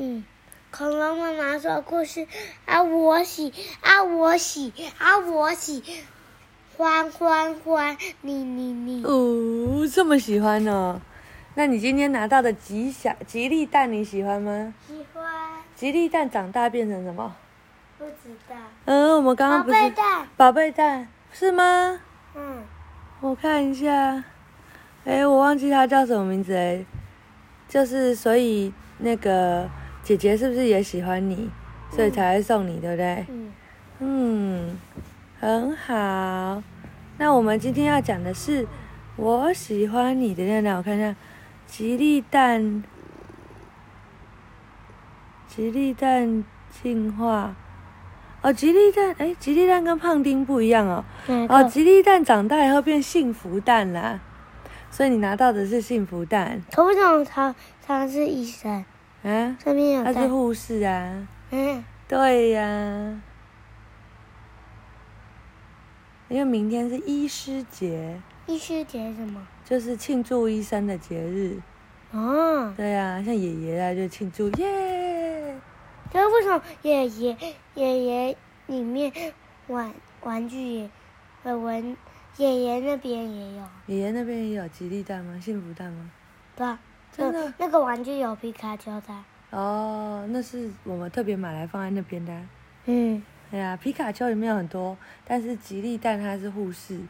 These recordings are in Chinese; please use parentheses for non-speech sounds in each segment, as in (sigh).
嗯，恐龙妈妈说故事啊，我喜啊，我喜啊，我喜欢欢欢，你你你，哦，这么喜欢呢？那你今天拿到的吉祥吉利蛋你喜欢吗？喜欢吉利蛋长大变成什么？不知道嗯，我们刚刚宝不是贝蛋，宝贝蛋是吗？嗯，我看一下，哎，我忘记它叫什么名字哎，就是所以那个姐姐是不是也喜欢你，所以才会送你，对不对？嗯，嗯，很好。那我们今天要讲的是我喜欢你的亮亮，我看一下，吉利蛋，吉利蛋进化。哦，吉利蛋，哎，吉利蛋跟胖丁不一样哦。哦，吉利蛋长大以后变幸福蛋啦，所以你拿到的是幸福蛋可为什么他他是医生？啊，上面有蛋，他是护士啊，嗯，对呀、因为明天是医师节，医师节什么？就是庆祝医生的节日。哦，对呀、像爷爷啊就庆祝耶，可是为什么爷爷爷爷里面玩玩具也呃玩爷爷那边也有，爷爷那边也有吉利蛋吗？幸福蛋吗？对吧？真的那那个玩具有皮卡丘的，哦，那是我们特别买来放在那边的啊、嗯，对呀、皮卡丘里面有很多，但是吉利蛋它是护士，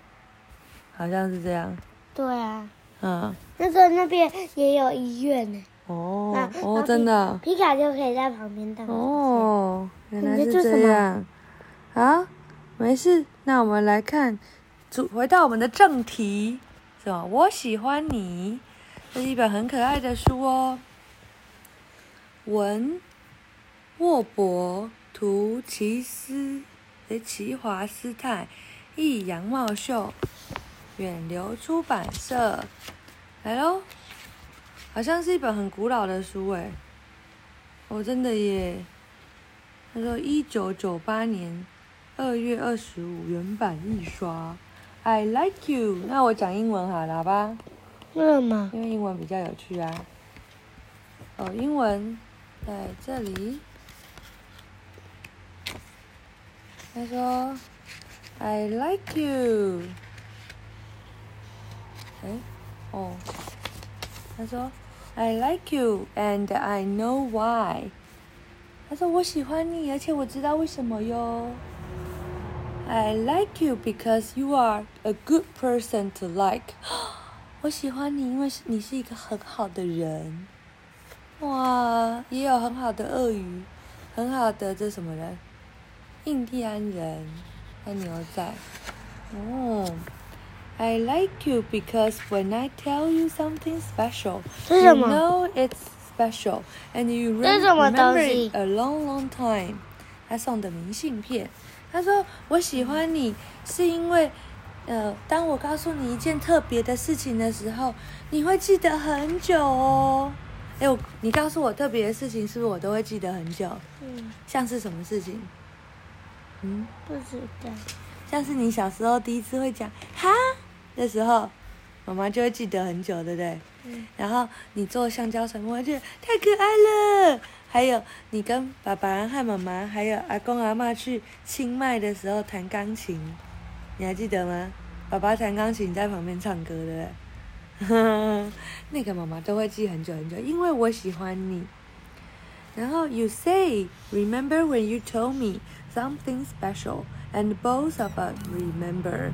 好像是这样。对啊，嗯，那个那边也有医院呢。哦啊哦，真的。皮卡丘可以在旁边当哦，原来是这样。啊，没事。那我们来看，主回到我们的正题，是吧？我喜欢你，这是一本很可爱的书哦。文沃伯图奇斯，诶，奇华斯泰，译杨茂秀，远流出版社。来喽，好像是一本很古老的书诶。哦，真的耶。他说，一九九八年二月二十五原版印刷。I like you。那我讲英文好了，好吧？为什么？因为英文比较有趣啊。哦，英文在这里。他说，I like you。哎，哦，他说，I like you and I know why。他说我喜欢你，而且我知道为什么哟。I like you because you are a good person to like。我喜欢你，因为是你是一个很好的人。哇，也有很好的鳄鱼，很好的这什么人？印第安人，和牛仔。哦，I like you because when I tell you something special, you 什么 know it's special, and you remember 西 it a long, long time. 他送的明信片，他说我喜欢你是因为，呃，当我告诉你一件特别的事情的时候，你会记得很久哦。哎，我你告诉我特别的事情，是不是我都会记得很久？嗯，像是什么事情？嗯，不知道。像是你小时候第一次会讲哈的时候，妈妈就会记得很久，对不对？嗯然后你做橡胶船，我觉得太可爱了。还有你跟爸爸和妈妈还有阿公阿妈去清迈的时候弹钢琴，你还记得吗？爸爸弹钢琴，你在旁边唱歌，对不对？(laughs) 那个妈妈都会记很久很久，因为我喜欢你。然后 you say, remember when you told me something special, and both of us remember.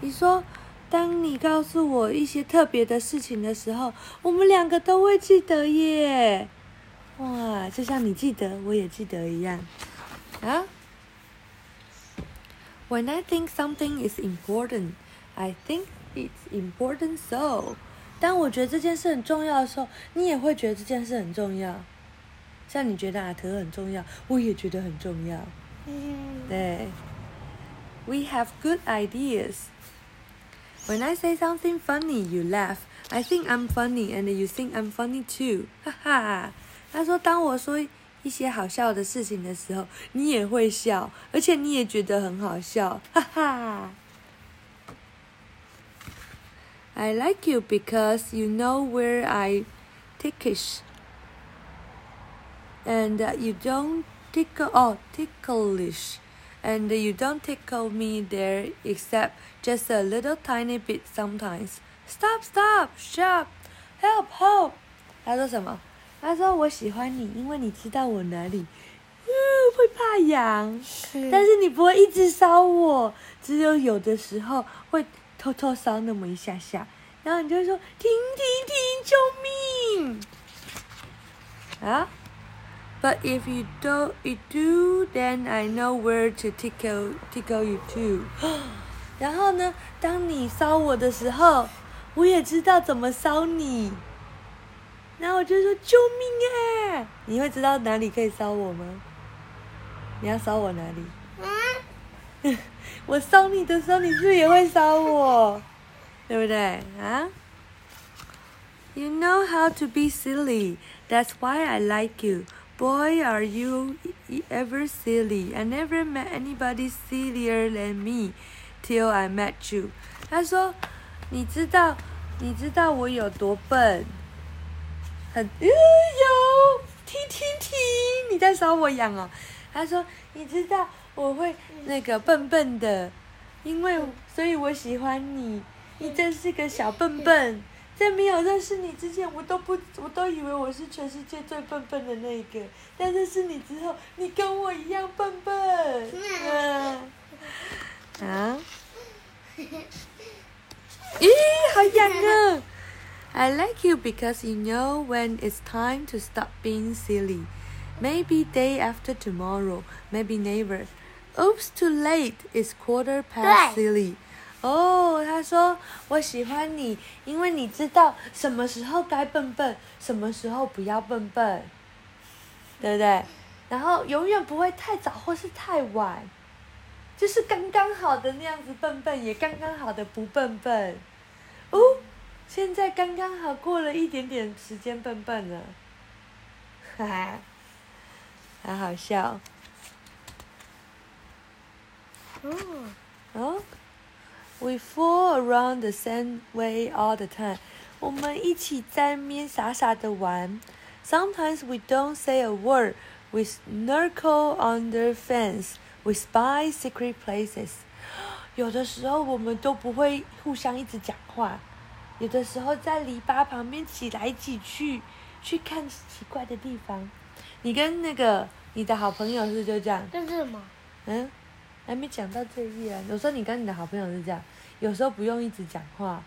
你说，当你告诉我一些特别的事情的时候，我们两个都会记得耶。哇，就像你记得，我也记得一样。啊 ？When I think something is important, I think it's important so. 当我觉得这件事很重要的时候，你也会觉得这件事很重要。像你觉得阿特很重要，我也觉得很重要。嗯，对，We have good ideas. When I say something funny, you laugh. I think I'm funny, and you think I'm funny too. 哈哈。他说，当我说 一些好笑的事情的时候，你也会笑，而且你也觉得很好笑。哈哈。I like (laughs) you because you know where I ticklish. and uh, you don't tickle oh ticklish and you don't tickle me there except just a little tiny bit sometimes stop stop stop help help 他说什么？ 他说我喜欢你，因为你知道我哪里，嗯，会怕痒，但是你不会一直烧我，只有有的时候会偷偷烧那么一下下，然后你就会说停停停，救命！啊，But if you don't, you do, then I know where to tickle tickle you too. (gasps) 然后呢，当你烧我的时候，我也知道怎么烧你。然后我就说救命啊！你会知道哪里可以烧我吗？你要烧我哪里？我烧你的时候，你是不是也会烧我？对不对啊？You know how to be silly. That's why I like you. Boy, are you ever silly. I never met anybody sillier than me till I met you. 他说：“你知道，你知道我有多笨？很，呃，有，停停停！你在烧我痒哦。”他说：“你知道我会那个笨笨的，因为所以我喜欢你。你真是个小笨笨。在没有认识你之前，我都不，我都以为我是全世界最笨笨的那一个。但认识你之后，你跟我一样笨笨。(laughs) 嗯，啊，咦，好痒啊 ！I like you because you know when it's time to stop being silly. Maybe day after tomorrow, maybe never. Oops, too late. It's quarter past 对 silly. 哦，他说我喜欢你，因为你知道什么时候该笨笨，什么时候不要笨笨，对不对？然后永远不会太早或是太晚，就是刚刚好的那样子笨笨，也刚刚好的不笨笨。哦， 现在刚刚好过了一点点时间笨笨了，哈哈，好好笑哦，哦。We fall around the same way all the time. 我们一起在面傻傻的玩。Sometimes we don't say a word. We snuggle under fence. We spy secret places. 有的时候我们都不会互相一直讲话，有的时候在篱笆旁边挤来挤去，去看奇怪的地方。你跟那个你的好朋友是不是就这样？这是什么？嗯，还没讲到这一页啊。有时候你跟你的好朋友是这样，有时候不用一直讲话，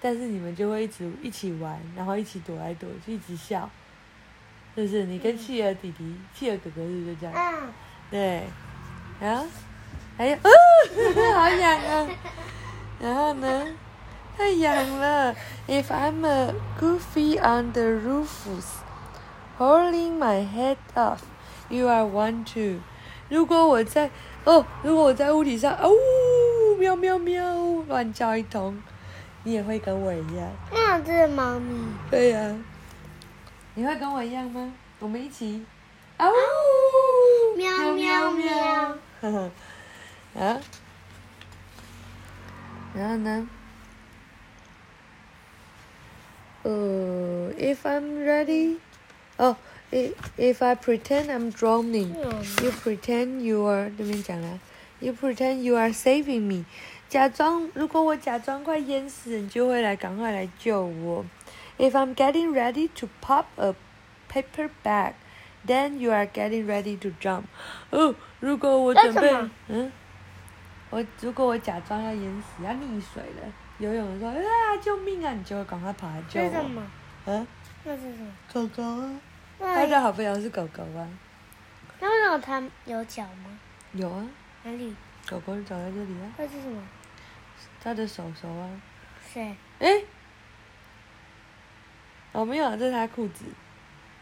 但是你们就会一直一起玩，然后一起躲来躲去，一直笑，是不是？你跟企鹅弟弟、企鹅哥哥是不是就这样？嗯，对，然后还有，哦，(laughs) (laughs) 好痒啊！然后呢，太痒了。If I'm a goofy on the roofs, holding my head off, you are one too. 如果我在哦，如果我在屋顶上哦，喵喵喵，乱叫一通，你也会跟我一样。那这是猫咪。对呀、你会跟我一样吗？我们一起，啊呜，喵喵喵，呵呵，(laughs) 啊，然后呢？呃、i f I'm ready，哦、i if I pretend I'm drowning，You pretend you are 这边讲了，You pretend you are saving me，假装如果我假装快淹死，你就会来赶快来救我。If I'm getting ready to pop a paper bag, then you are getting ready to jump。哦，如果我准备为什么，嗯，我如果我假装要淹死，要溺水了， 游泳的时候啊救命啊，你就会赶快跑来救我。什么？嗯，那是什么？狗狗啊，他那的好朋友是狗狗啊，那为什么它有脚吗？有啊，哪里？狗狗脚在这里啊，那是什么？它的手手啊，谁？诶，哦没有啊，这是它裤子，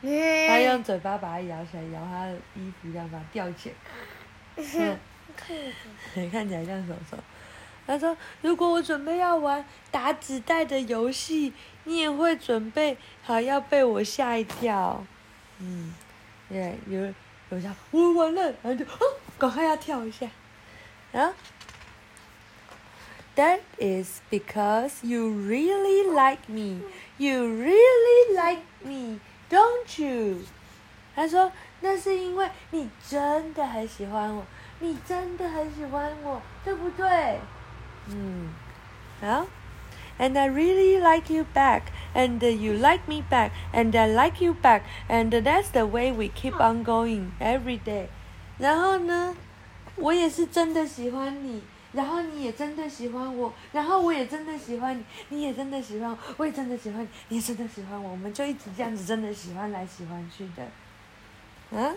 它它用嘴巴把它摇起来，摇它的衣服，这样把它吊起来。(laughs) 嗯 (laughs) 看起来像手手。他说：“如果我准备要玩打纸袋的游戏，你也会准备好要被我吓一跳。”嗯，对，有有下我完了，然后就哦，赶快要跳一下。啊，That is because you really like me. You really like me, don't you? 他说那是因为你真的很喜欢我，你真的很喜欢我，对不对？嗯，好。And I really like you back, and you like me back, and I like you back, and that's the way we keep on going every day. 然后呢，我也是真的喜欢你，然后你也真的喜欢我，然后我也真的喜欢你，你也真的喜欢我，我也真的喜欢你，你也真的喜欢我，我们就一直这样子，真的喜欢来喜欢去的。啊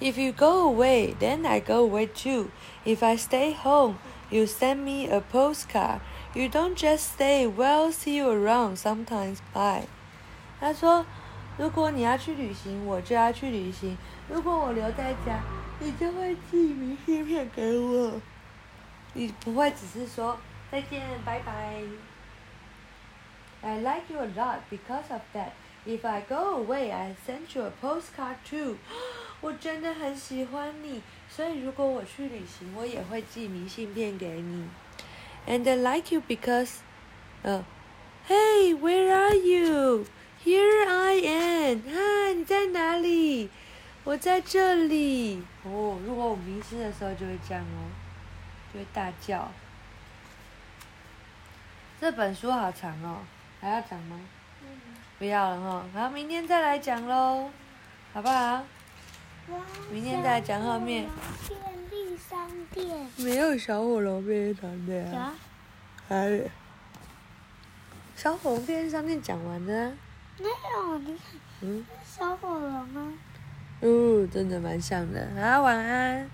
？If you go away, then I go away too. If I stay home, you send me a postcard. You don't just stay. Well, see you around. Sometimes, bye. 他说，如果你要去旅行，我就要去旅行；如果我留在家，你就会寄明信片给我。你不会只是说再见，拜拜。I like you a lot because of that. If I go away, I send you a postcard too. (gasps) 我真的很喜欢你，所以如果我去旅行，我也会寄明信片给你。And I like you because, 呃，Hey, where are you? Here I am. 嗨，你在哪里？我在这里。哦，如果我迷失的时候就会这样哦，就会大叫。这本书好长哦，还要讲吗？不要了哈，好，明天再来讲喽，好不好？明天再讲后面。便利商店。没有小火龙便利商店啊。还。小火龙便利商店讲完了。没有，你看。嗯。小火龙吗。哦，真的蛮像的。好，晚安。